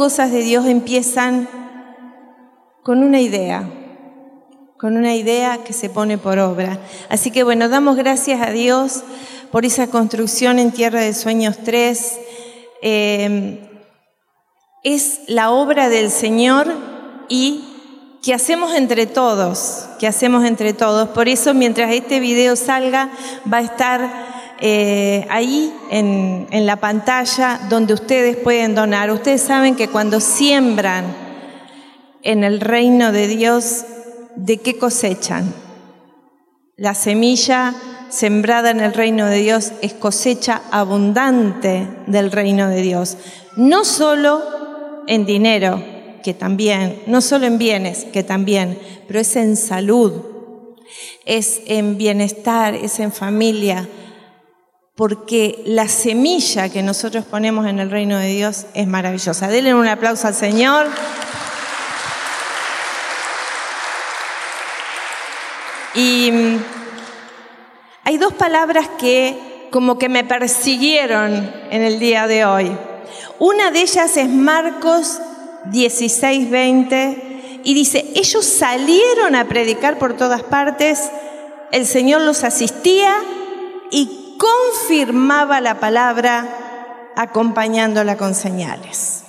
cosas de Dios empiezan con una idea, con una idea que se pone por obra. Así que bueno, damos gracias a Dios por esa construcción en Tierra de Sueños 3. Eh, es la obra del Señor y que hacemos entre todos, que hacemos entre todos. Por eso mientras este video salga va a estar eh, ahí en, en la pantalla donde ustedes pueden donar. Ustedes saben que cuando siembran en el reino de Dios, ¿de qué cosechan? La semilla sembrada en el reino de Dios es cosecha abundante del reino de Dios. No solo en dinero, que también, no solo en bienes, que también, pero es en salud, es en bienestar, es en familia, porque la semilla que nosotros ponemos en el reino de Dios es maravillosa. Denle un aplauso al Señor. Y mm, hay dos palabras que como que me persiguieron en el día de hoy. Una de ellas es Marcos 16, 20, y dice, ellos salieron a predicar por todas partes, el Señor los asistía y confirmaba la palabra acompañándola con señales.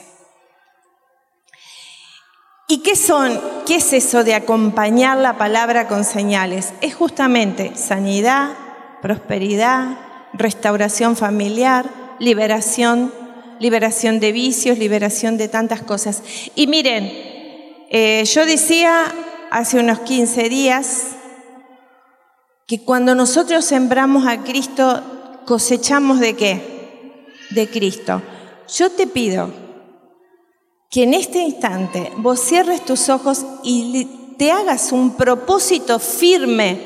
¿Y qué son? ¿Qué es eso de acompañar la palabra con señales? Es justamente sanidad, prosperidad, restauración familiar, liberación liberación de vicios, liberación de tantas cosas. Y miren, eh, yo decía hace unos 15 días que cuando nosotros sembramos a Cristo, cosechamos de qué? De Cristo. Yo te pido que en este instante vos cierres tus ojos y te hagas un propósito firme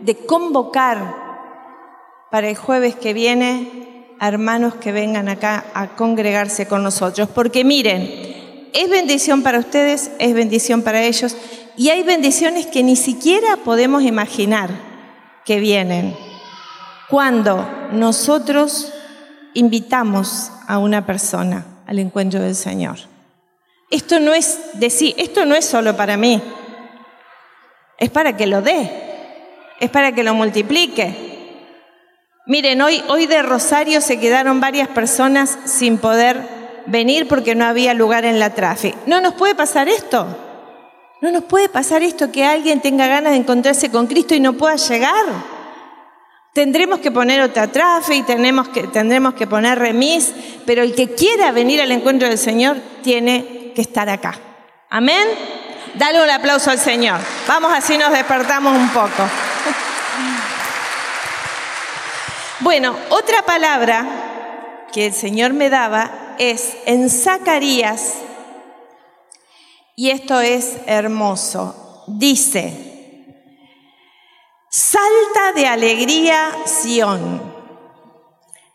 de convocar para el jueves que viene hermanos que vengan acá a congregarse con nosotros. Porque miren, es bendición para ustedes, es bendición para ellos, y hay bendiciones que ni siquiera podemos imaginar que vienen cuando nosotros invitamos a una persona al encuentro del Señor. Esto no es decir, esto no es solo para mí, es para que lo dé, es para que lo multiplique, Miren, hoy, hoy de Rosario se quedaron varias personas sin poder venir porque no había lugar en la tráfico. ¿No nos puede pasar esto? ¿No nos puede pasar esto que alguien tenga ganas de encontrarse con Cristo y no pueda llegar? Tendremos que poner otra tráfico y tenemos que, tendremos que poner remis, pero el que quiera venir al encuentro del Señor tiene que estar acá. Amén. Dale un aplauso al Señor. Vamos así nos despertamos un poco. Bueno, otra palabra que el Señor me daba es en Zacarías, y esto es hermoso, dice, salta de alegría Sión,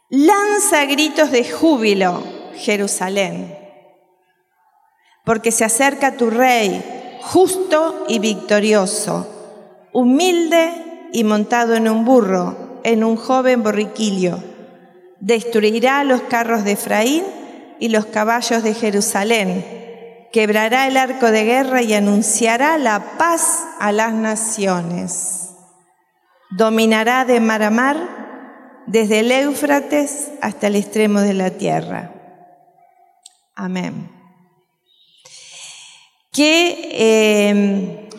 lanza gritos de júbilo Jerusalén, porque se acerca tu rey, justo y victorioso, humilde y montado en un burro en un joven borriquillo. Destruirá los carros de Efraín y los caballos de Jerusalén. Quebrará el arco de guerra y anunciará la paz a las naciones. Dominará de mar a mar, desde el Éufrates hasta el extremo de la tierra. Amén. Qué, eh,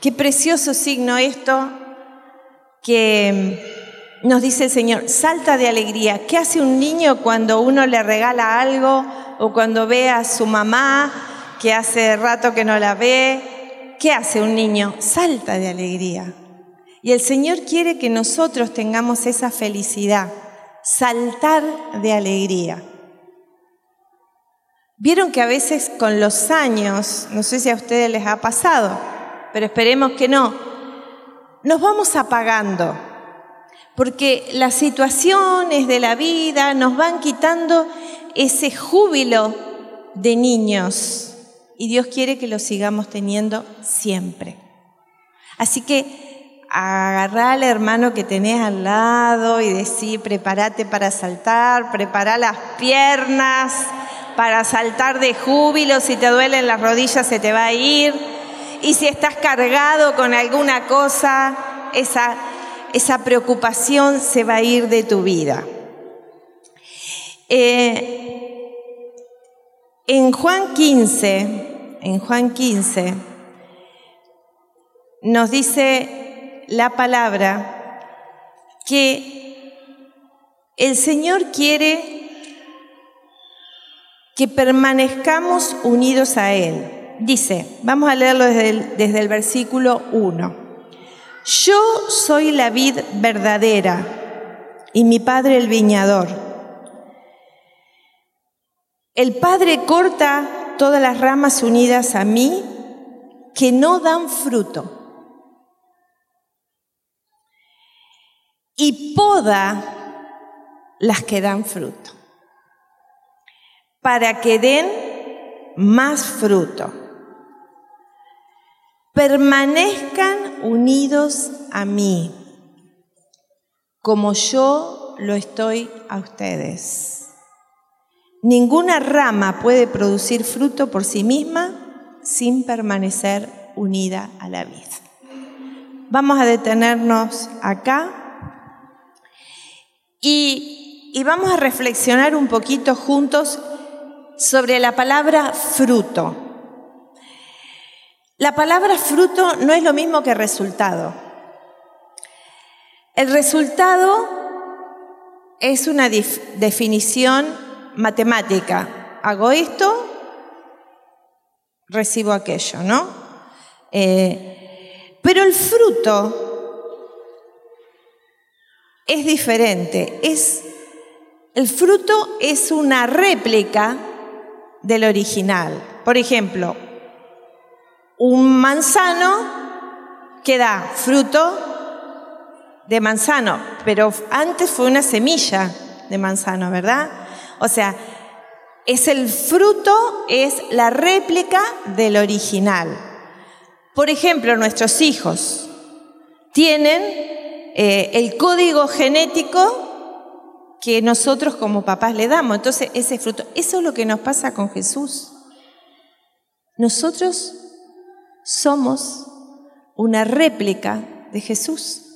qué precioso signo esto que nos dice el Señor, salta de alegría. ¿Qué hace un niño cuando uno le regala algo o cuando ve a su mamá que hace rato que no la ve? ¿Qué hace un niño? Salta de alegría. Y el Señor quiere que nosotros tengamos esa felicidad, saltar de alegría. Vieron que a veces con los años, no sé si a ustedes les ha pasado, pero esperemos que no, nos vamos apagando porque las situaciones de la vida nos van quitando ese júbilo de niños y Dios quiere que lo sigamos teniendo siempre. Así que agarrá al hermano que tenés al lado y decir, prepárate para saltar, prepara las piernas, para saltar de júbilo, si te duelen las rodillas se te va a ir. Y si estás cargado con alguna cosa, esa, esa preocupación se va a ir de tu vida. Eh, en Juan 15, en Juan 15, nos dice la palabra que el Señor quiere que permanezcamos unidos a Él. Dice, vamos a leerlo desde el, versículo 1. Yo soy la vid verdadera y mi padre el viñador. El Padre corta todas las ramas unidas a mí que no dan fruto y poda las que dan fruto para que den más fruto. Permanezcan unidos a mí, como yo lo estoy a ustedes. Ninguna rama puede producir fruto por sí misma sin permanecer unida a la vid. Vamos a detenernos acá y, y vamos a reflexionar un poquito juntos sobre la palabra fruto. La palabra fruto no es lo mismo que resultado. El resultado es una definición matemática. Hago esto, recibo aquello, ¿no? Eh, pero el fruto es diferente. Es, el fruto es una réplica del original. Por ejemplo, un manzano que da fruto de manzano, pero antes fue una semilla de manzano, ¿verdad? O sea, es el fruto, es la réplica del original. Por ejemplo, nuestros hijos tienen eh, el código genético que nosotros como papás le damos. Entonces, ese fruto, eso es lo que nos pasa con Jesús. Nosotros somos una réplica de Jesús.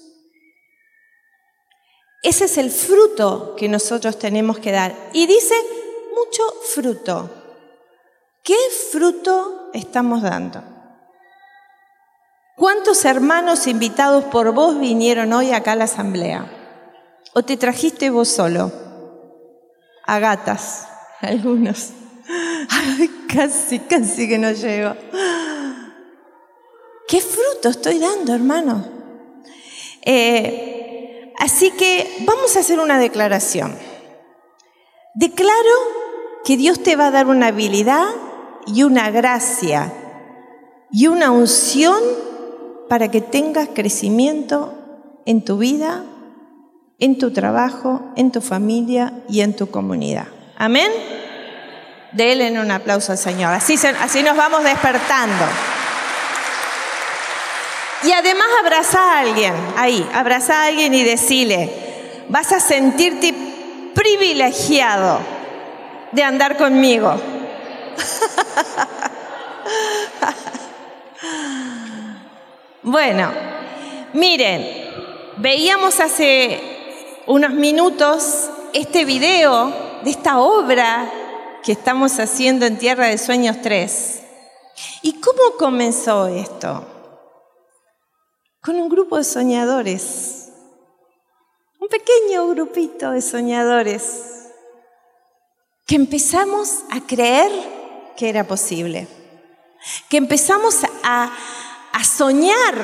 Ese es el fruto que nosotros tenemos que dar. Y dice mucho fruto. ¿Qué fruto estamos dando? ¿Cuántos hermanos invitados por vos vinieron hoy acá a la asamblea? ¿O te trajiste vos solo? A gatas, algunos. casi, casi que no llego. ¿Qué fruto estoy dando, hermano? Eh, así que vamos a hacer una declaración. Declaro que Dios te va a dar una habilidad y una gracia y una unción para que tengas crecimiento en tu vida en tu trabajo, en tu familia y en tu comunidad. Amén. Denle un aplauso al Señor. Así, así nos vamos despertando. Y además abraza a alguien, ahí, abraza a alguien y decile, vas a sentirte privilegiado de andar conmigo. bueno, miren, veíamos hace unos minutos este video de esta obra que estamos haciendo en Tierra de Sueños 3. ¿Y cómo comenzó esto? Con un grupo de soñadores, un pequeño grupito de soñadores, que empezamos a creer que era posible, que empezamos a, a soñar,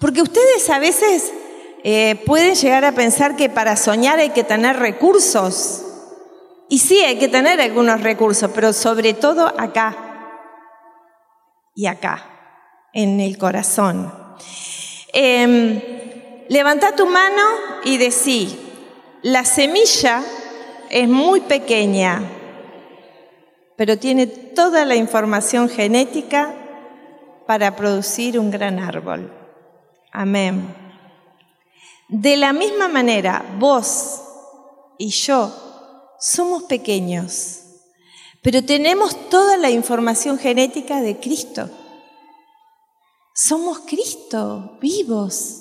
porque ustedes a veces eh, pueden llegar a pensar que para soñar hay que tener recursos. Y sí, hay que tener algunos recursos, pero sobre todo acá y acá, en el corazón. Em, levanta tu mano y decí, la semilla es muy pequeña, pero tiene toda la información genética para producir un gran árbol. Amén. De la misma manera, vos y yo somos pequeños, pero tenemos toda la información genética de Cristo. Somos Cristo, vivos.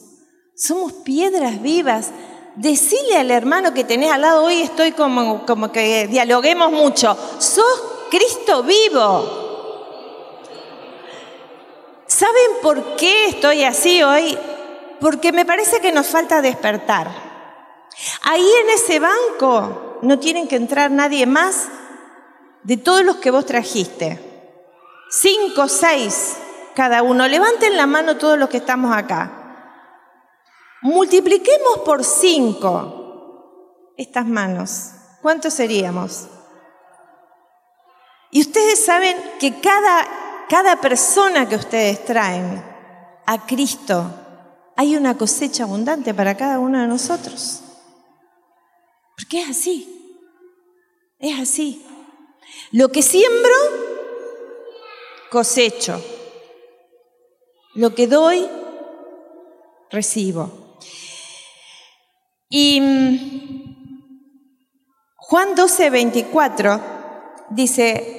Somos piedras vivas. Decile al hermano que tenés al lado, hoy estoy como, como que dialoguemos mucho. Sos Cristo vivo. ¿Saben por qué estoy así hoy? Porque me parece que nos falta despertar. Ahí en ese banco no tienen que entrar nadie más de todos los que vos trajiste. Cinco, seis cada uno. Levanten la mano todos los que estamos acá. Multipliquemos por cinco estas manos. ¿Cuántos seríamos? Y ustedes saben que cada, cada persona que ustedes traen a Cristo, hay una cosecha abundante para cada uno de nosotros. Porque es así. Es así. Lo que siembro, cosecho. Lo que doy, recibo. Y mm, Juan 12, 24 dice,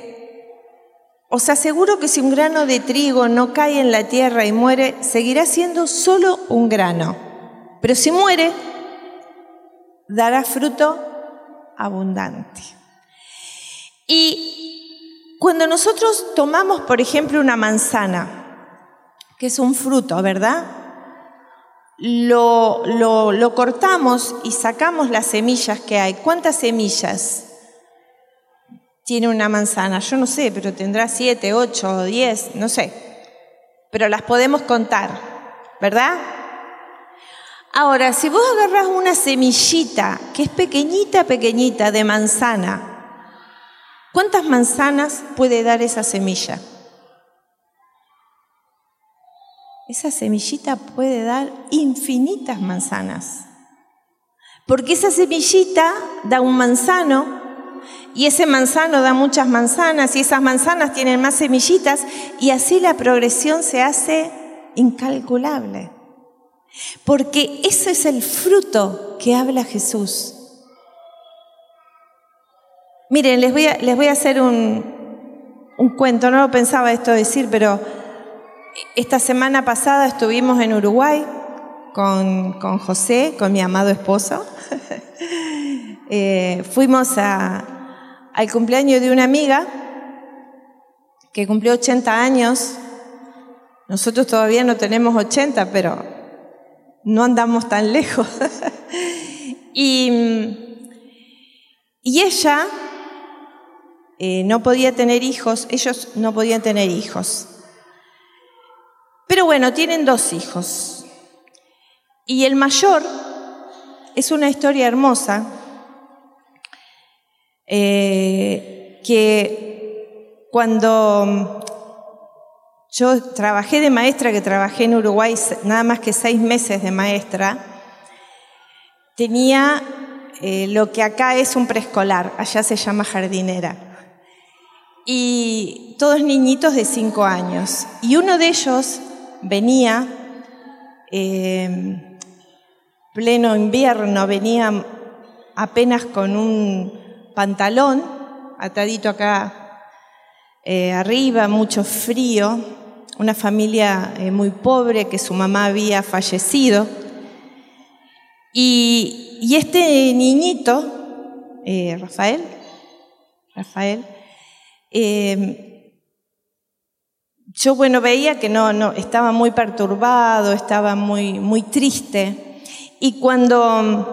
os aseguro que si un grano de trigo no cae en la tierra y muere, seguirá siendo solo un grano. Pero si muere, dará fruto abundante. Y cuando nosotros tomamos, por ejemplo, una manzana, que es un fruto, ¿verdad? Lo, lo, cortamos y sacamos las semillas que hay. ¿Cuántas semillas tiene una manzana? Yo no sé, pero tendrá siete, ocho diez, no sé. Pero las podemos contar, ¿verdad? Ahora, si vos agarras una semillita que es pequeñita, pequeñita de manzana, ¿cuántas manzanas puede dar esa semilla? Esa semillita puede dar infinitas manzanas. Porque esa semillita da un manzano y ese manzano da muchas manzanas y esas manzanas tienen más semillitas y así la progresión se hace incalculable. Porque ese es el fruto que habla Jesús. Miren, les voy a, les voy a hacer un, un cuento, no lo pensaba esto decir, pero esta semana pasada estuvimos en Uruguay con, José, con mi amado esposo. Eh, fuimos al cumpleaños de una amiga que cumplió 80 años. Nosotros todavía no tenemos 80, pero no andamos tan lejos. y, y, ella eh, no podía tener hijos, ellos no podían tener hijos. Pero bueno, tienen dos hijos. Y el mayor es una historia hermosa eh, que cuando yo trabajé de maestra, que trabajé en Uruguay nada más que seis meses de maestra, tenía eh, lo que acá es un preescolar, allá se llama jardinera. Y todos niñitos de cinco años. Y uno de ellos venía, eh, pleno invierno, venía apenas con un pantalón, atadito acá eh, arriba, mucho frío, una familia eh, muy pobre que su mamá había fallecido. Y, y este niñito, Rafael, Rafael, yo, bueno, veía que no, no, estaba muy perturbado, estaba muy, muy triste. Y cuando mm,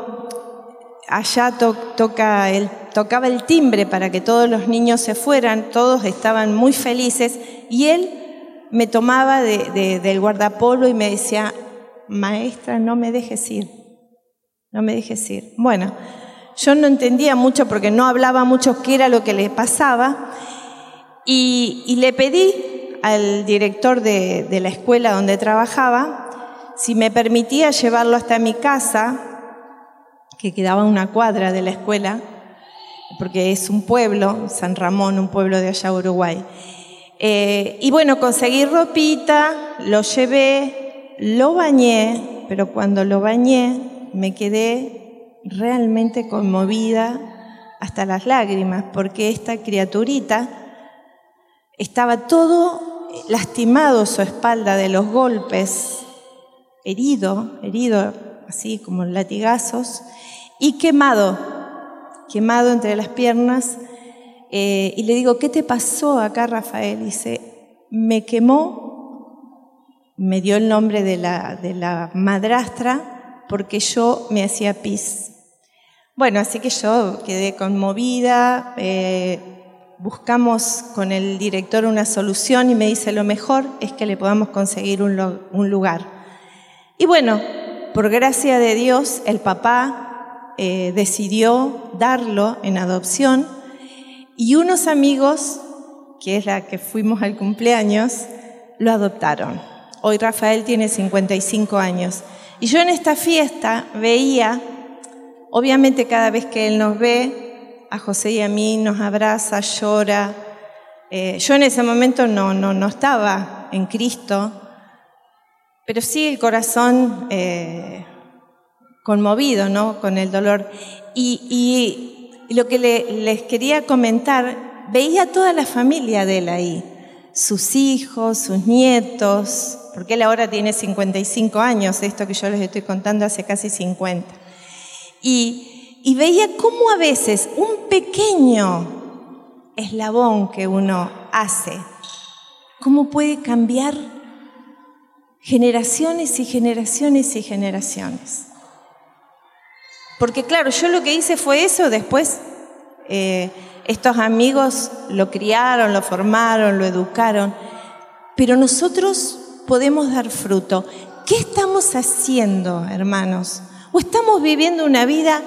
allá toca el, tocaba el timbre para que todos los niños se fueran, todos estaban muy felices, y él me tomaba del guardapolo y me decía, maestra, no me dejes ir, no me dejes ir. Bueno, yo no entendía mucho porque no hablaba mucho qué era lo que le pasaba, y le pedí al director de, la escuela donde trabajaba si me permitía llevarlo hasta mi casa, que quedaba una cuadra de la escuela, porque es un pueblo, San Ramón, un pueblo de allá Uruguay. Eh, y bueno, conseguí ropita, lo llevé, lo bañé, pero cuando lo bañé me quedé realmente conmovida hasta las lágrimas, porque esta criaturita estaba todo lastimado su espalda de los golpes, herido, herido así como latigazos, y quemado, quemado entre las piernas. Eh, y le digo, ¿qué te pasó acá, Rafael? Y dice, me quemó, me dio el nombre de la, de la madrastra, porque yo me hacía pis. Bueno, así que yo quedé conmovida, eh, buscamos con el director una solución y me dice, lo mejor es que le podamos conseguir un, un lugar. Y bueno, por gracia de Dios, el papá eh, decidió darlo en adopción y unos amigos, que es la que fuimos al cumpleaños, lo adoptaron. Hoy Rafael tiene 55 años. Y yo en esta fiesta veía, obviamente cada vez que él nos ve, a José y a mí nos abraza, llora. Eh, yo en ese momento no, no, no estaba en Cristo, pero sí el corazón eh, conmovido, ¿no? Con el dolor. Y, lo que les quería comentar, veía toda la familia de él ahí, sus hijos, sus nietos, porque él ahora tiene 55 años, esto que yo les estoy contando hace casi 50. Y, y veía cómo a veces un pequeño eslabón que uno hace, cómo puede cambiar generaciones y generaciones y generaciones. Porque claro, yo lo que hice fue eso, después eh, estos amigos lo criaron, lo formaron, lo educaron, pero nosotros podemos dar fruto. ¿Qué estamos haciendo, hermanos? ¿O estamos viviendo una vida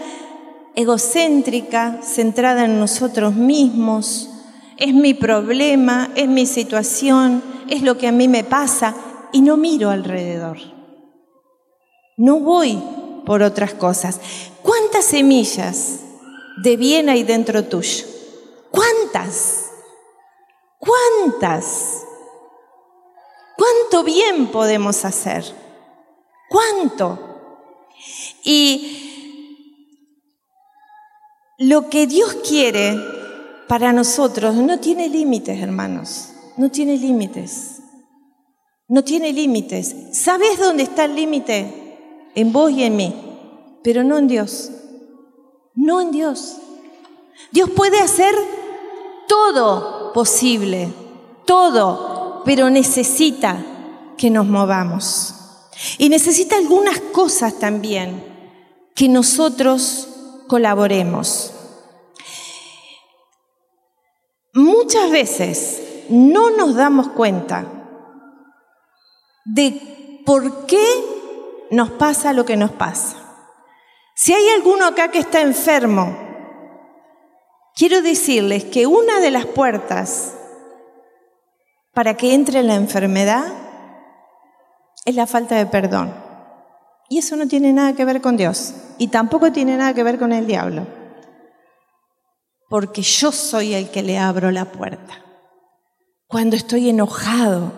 egocéntrica, centrada en nosotros mismos? Es mi problema, es mi situación, es lo que a mí me pasa y no miro alrededor. No voy por otras cosas. ¿Cuántas semillas de bien hay dentro tuyo? ¿Cuántas? ¿Cuántas? ¿Cuánto bien podemos hacer? ¿Cuánto? Y lo que Dios quiere para nosotros no tiene límites, hermanos, no tiene límites. No tiene límites. ¿Sabes dónde está el límite? En vos y en mí, pero no en Dios. No en Dios. Dios puede hacer todo posible, todo, pero necesita que nos movamos. Y necesita algunas cosas también, que nosotros colaboremos. Muchas veces no nos damos cuenta de por qué nos pasa lo que nos pasa. Si hay alguno acá que está enfermo, quiero decirles que una de las puertas para que entre la enfermedad es la falta de perdón. Y eso no tiene nada que ver con Dios y tampoco tiene nada que ver con el diablo. Porque yo soy el que le abro la puerta. Cuando estoy enojado,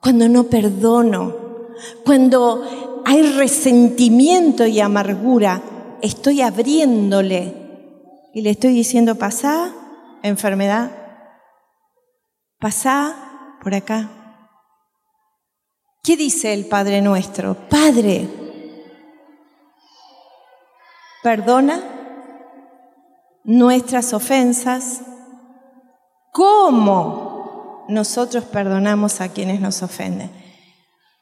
cuando no perdono, cuando hay resentimiento y amargura, estoy abriéndole y le estoy diciendo, pasá, enfermedad, pasá por acá. ¿Qué dice el Padre nuestro? Padre, perdona nuestras ofensas. ¿Cómo? nosotros perdonamos a quienes nos ofenden.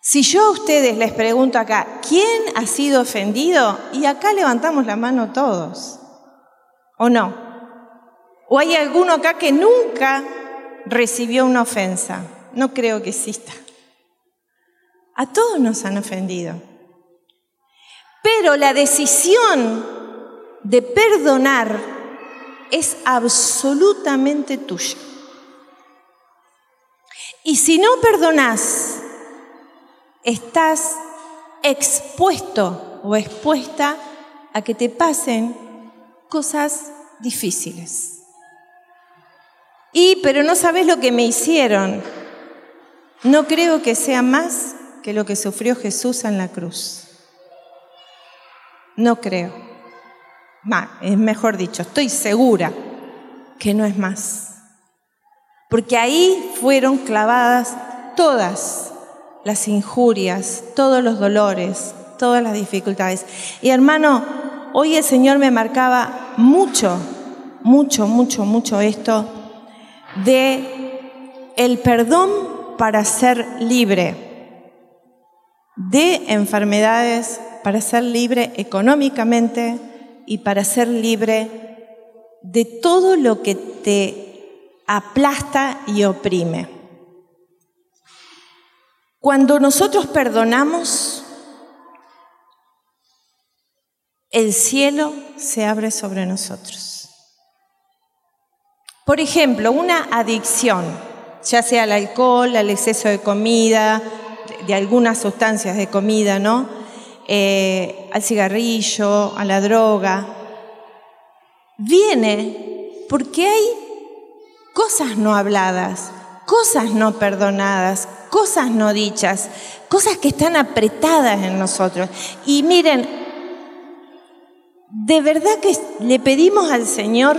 Si yo a ustedes les pregunto acá, ¿quién ha sido ofendido? Y acá levantamos la mano todos, ¿o no? ¿O hay alguno acá que nunca recibió una ofensa? No creo que exista. A todos nos han ofendido. Pero la decisión de perdonar es absolutamente tuya. Y si no perdonas, estás expuesto o expuesta a que te pasen cosas difíciles. Y, pero no sabes lo que me hicieron. No creo que sea más que lo que sufrió Jesús en la cruz. No creo. es mejor dicho, estoy segura que no es más. Porque ahí fueron clavadas todas las injurias, todos los dolores, todas las dificultades. Y hermano, hoy el Señor me marcaba mucho, mucho, mucho, mucho esto de el perdón para ser libre de enfermedades, para ser libre económicamente y para ser libre de todo lo que te aplasta y oprime. Cuando nosotros perdonamos, el cielo se abre sobre nosotros. Por ejemplo, una adicción, ya sea al alcohol, al exceso de comida, de algunas sustancias de comida, ¿no? Eh, al cigarrillo, a la droga, viene porque hay cosas no habladas, cosas no perdonadas, cosas no dichas, cosas que están apretadas en nosotros. Y miren, de verdad que le pedimos al Señor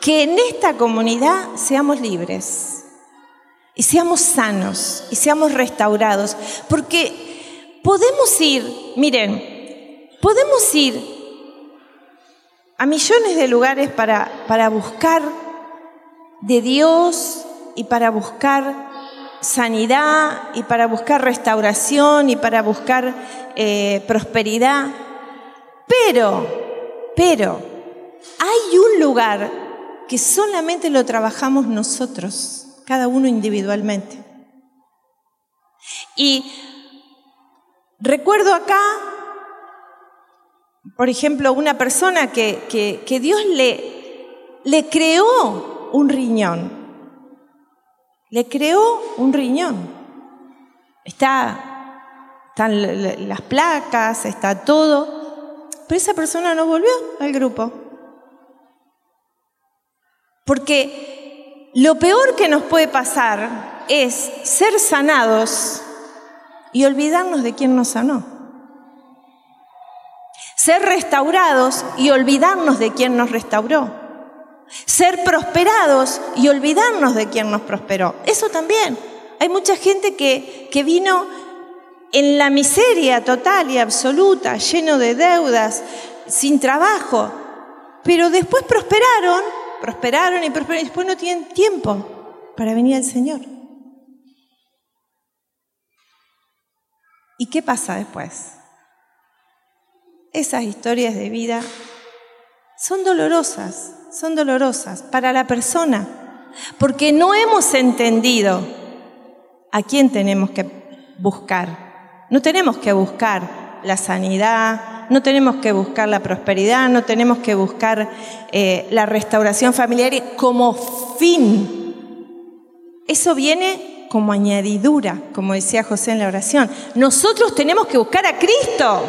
que en esta comunidad seamos libres y seamos sanos y seamos restaurados, porque podemos ir, miren, podemos ir a millones de lugares para, para buscar de Dios y para buscar sanidad y para buscar restauración y para buscar eh, prosperidad. Pero, pero, hay un lugar que solamente lo trabajamos nosotros, cada uno individualmente. Y recuerdo acá, por ejemplo, una persona que, que, Dios le, le creó un riñón. Le creó un riñón. Está, están las placas, está todo. Pero esa persona no volvió al grupo. Porque lo peor que nos puede pasar es ser sanados y olvidarnos de quién nos sanó. Ser restaurados y olvidarnos de quién nos restauró. Ser prosperados y olvidarnos de quién nos prosperó. Eso también. Hay mucha gente que, que vino en la miseria total y absoluta, lleno de deudas, sin trabajo, pero después prosperaron prosperaron y prosperaron y después no tienen tiempo para venir al Señor. ¿Y qué pasa después? Esas historias de vida son dolorosas, son dolorosas para la persona, porque no hemos entendido a quién tenemos que buscar. No tenemos que buscar la sanidad, no tenemos que buscar la prosperidad, no tenemos que buscar eh, la restauración familiar como fin. Eso viene como añadidura, como decía José en la oración. Nosotros tenemos que buscar a Cristo.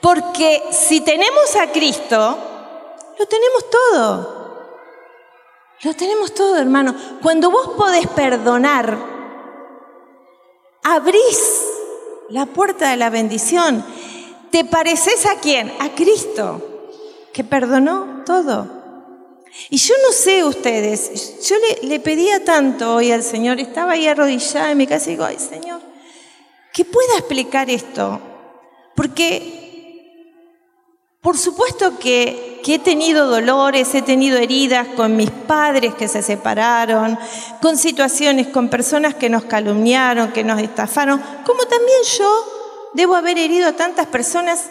Porque si tenemos a Cristo, lo tenemos todo. Lo tenemos todo, hermano. Cuando vos podés perdonar, abrís la puerta de la bendición. ¿Te pareces a quién? A Cristo, que perdonó todo. Y yo no sé ustedes, yo le, pedía tanto hoy al Señor, estaba ahí arrodillada en mi casa y digo, ay Señor, que pueda explicar esto. Porque, por supuesto que, que he tenido dolores, he tenido heridas con mis padres que se separaron, con situaciones, con personas que nos calumniaron, que nos estafaron, como también yo debo haber herido a tantas personas,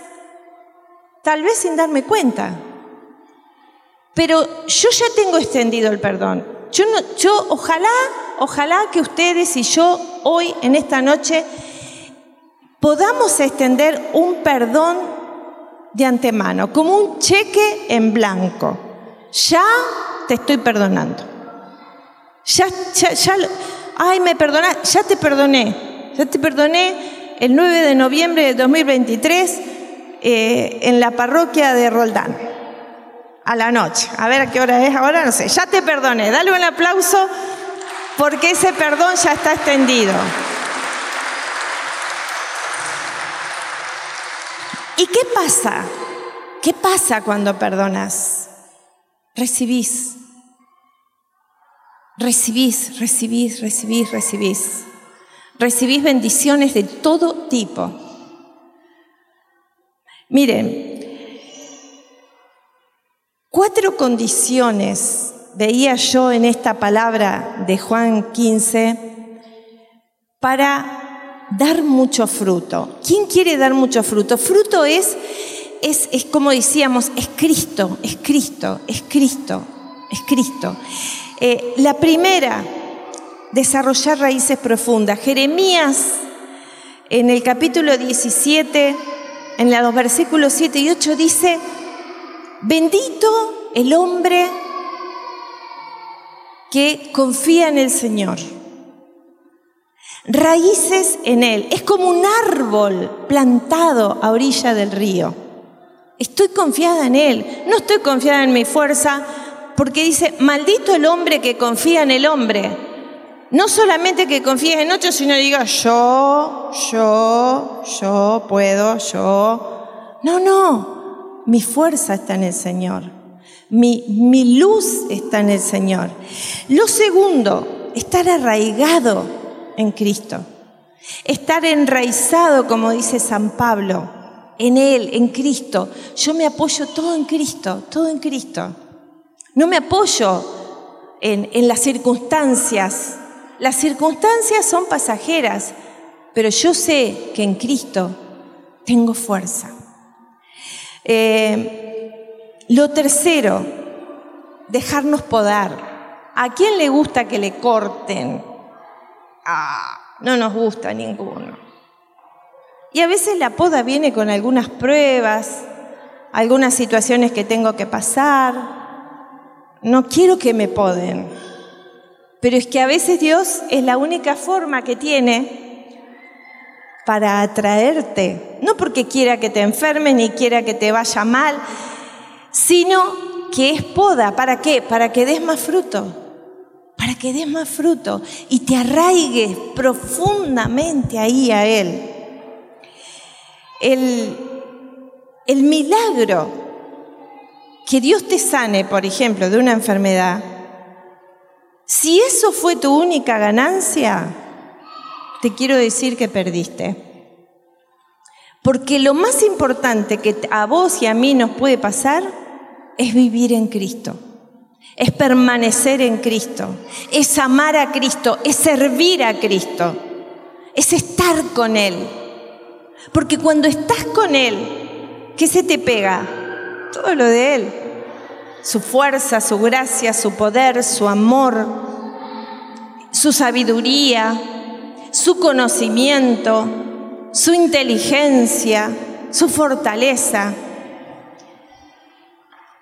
tal vez sin darme cuenta. Pero yo ya tengo extendido el perdón. Yo, no, yo ojalá, ojalá que ustedes y yo hoy, en esta noche, podamos extender un perdón de antemano, como un cheque en blanco. Ya te estoy perdonando. Ya, ya, ay, me perdona, ya te perdoné, ya te perdoné el 9 de noviembre de 2023 eh, en la parroquia de Roldán, a la noche. A ver a qué hora es ahora, no sé. Ya te perdoné, dale un aplauso porque ese perdón ya está extendido. ¿Y qué pasa? ¿qué pasa cuando perdonas? Recibís. Recibís, recibís, recibís, recibís. Recibís bendiciones de todo tipo. Miren, cuatro condiciones veía yo en esta palabra de Juan 15 para dar mucho fruto. ¿Quién quiere dar mucho fruto? Fruto es, es, es como decíamos, es Cristo, es Cristo, es Cristo, es Cristo. Eh, la primera, desarrollar raíces profundas. Jeremías, en el capítulo 17, en los versículos 7 y 8, dice, bendito el hombre que confía en el Señor. Raíces en Él. Es como un árbol plantado a orilla del río. Estoy confiada en Él. No estoy confiada en mi fuerza porque dice, maldito el hombre que confía en el hombre. No solamente que confíes en otro, sino diga, yo, yo, yo puedo, yo. No, no. Mi fuerza está en el Señor. Mi, luz está en el Señor. Lo segundo, estar arraigado en Cristo. Estar enraizado, como dice San Pablo, en Él, en Cristo. Yo me apoyo todo en Cristo, todo en Cristo. No me apoyo en, en las circunstancias. Las circunstancias son pasajeras, pero yo sé que en Cristo tengo fuerza. Eh, lo tercero, dejarnos podar. ¿A quién le gusta que le corten? Ah, no nos gusta ninguno. Y a veces la poda viene con algunas pruebas, algunas situaciones que tengo que pasar. No quiero que me poden. Pero es que a veces Dios es la única forma que tiene para atraerte. No porque quiera que te enfermes ni quiera que te vaya mal, sino que es poda. ¿Para qué? Para que des más fruto. Para que des más fruto y te arraigues profundamente ahí a Él. El, el milagro que Dios te sane, por ejemplo, de una enfermedad, si eso fue tu única ganancia, te quiero decir que perdiste. Porque lo más importante que a vos y a mí nos puede pasar es vivir en Cristo, es permanecer en Cristo, es amar a Cristo, es servir a Cristo, es estar con Él. Porque cuando estás con Él, ¿qué se te pega? Todo lo de Él. Su fuerza, su gracia, su poder, su amor, su sabiduría, su conocimiento, su inteligencia, su fortaleza.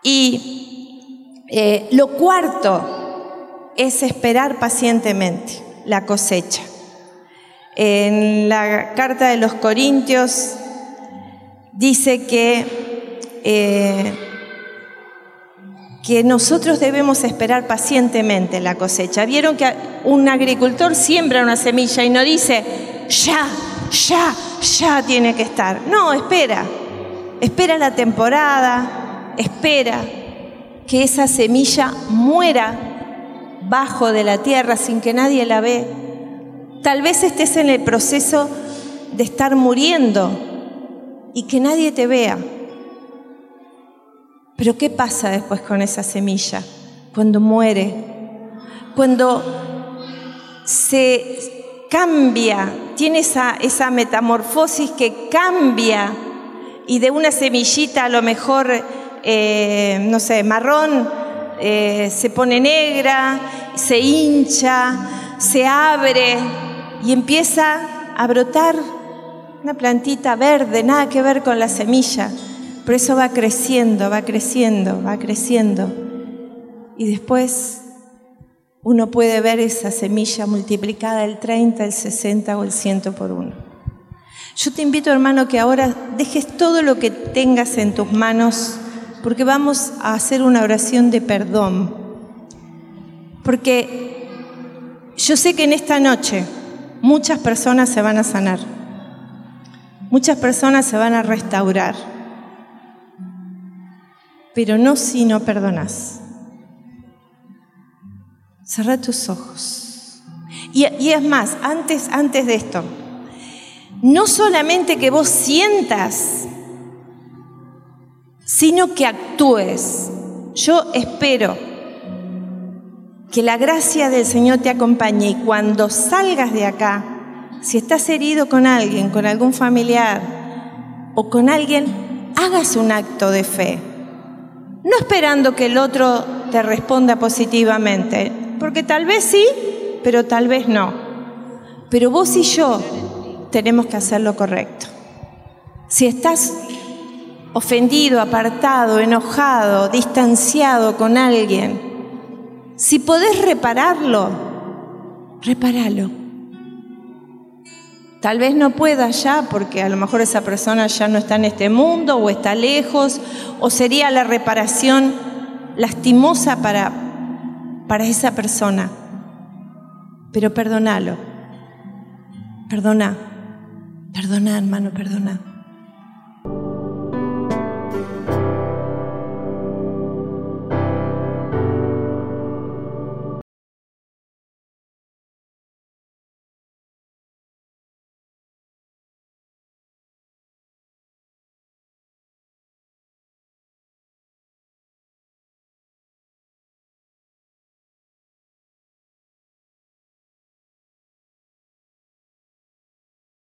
Y eh, lo cuarto es esperar pacientemente la cosecha. En la carta de los Corintios dice que, eh, que nosotros debemos esperar pacientemente la cosecha. Vieron que un agricultor siembra una semilla y no dice, ya, ya, ya tiene que estar. No, espera, espera la temporada, espera que esa semilla muera bajo de la tierra sin que nadie la ve. Tal vez estés en el proceso de estar muriendo y que nadie te vea. Pero ¿qué pasa después con esa semilla? Cuando muere, cuando se cambia, tiene esa, esa metamorfosis que cambia y de una semillita a lo mejor eh, no sé, marrón, eh, se pone negra, se hincha, se abre y empieza a brotar una plantita verde, nada que ver con la semilla. Por eso va creciendo, va creciendo, va creciendo. Y después uno puede ver esa semilla multiplicada el 30, el 60 o el 100 por uno. Yo te invito, hermano, que ahora dejes todo lo que tengas en tus manos porque vamos a hacer una oración de perdón. Porque yo sé que en esta noche muchas personas se van a sanar, muchas personas se van a restaurar. Pero no si no perdonas. Cerra tus ojos. Y, y, es más, antes, antes de esto, no solamente que vos sientas, sino que actúes. Yo espero que la gracia del Señor te acompañe y cuando salgas de acá, si estás herido con alguien, con algún familiar o con alguien, hagas un acto de fe. No esperando que el otro te responda positivamente, porque tal vez sí, pero tal vez no. Pero vos y yo tenemos que hacer lo correcto. Si estás ofendido, apartado, enojado, distanciado con alguien, si podés repararlo, repáralo. Tal vez no pueda ya porque a lo mejor esa persona ya no está en este mundo o está lejos o sería la reparación lastimosa para, para esa persona. Pero perdónalo. Perdona. Perdona, hermano, perdona.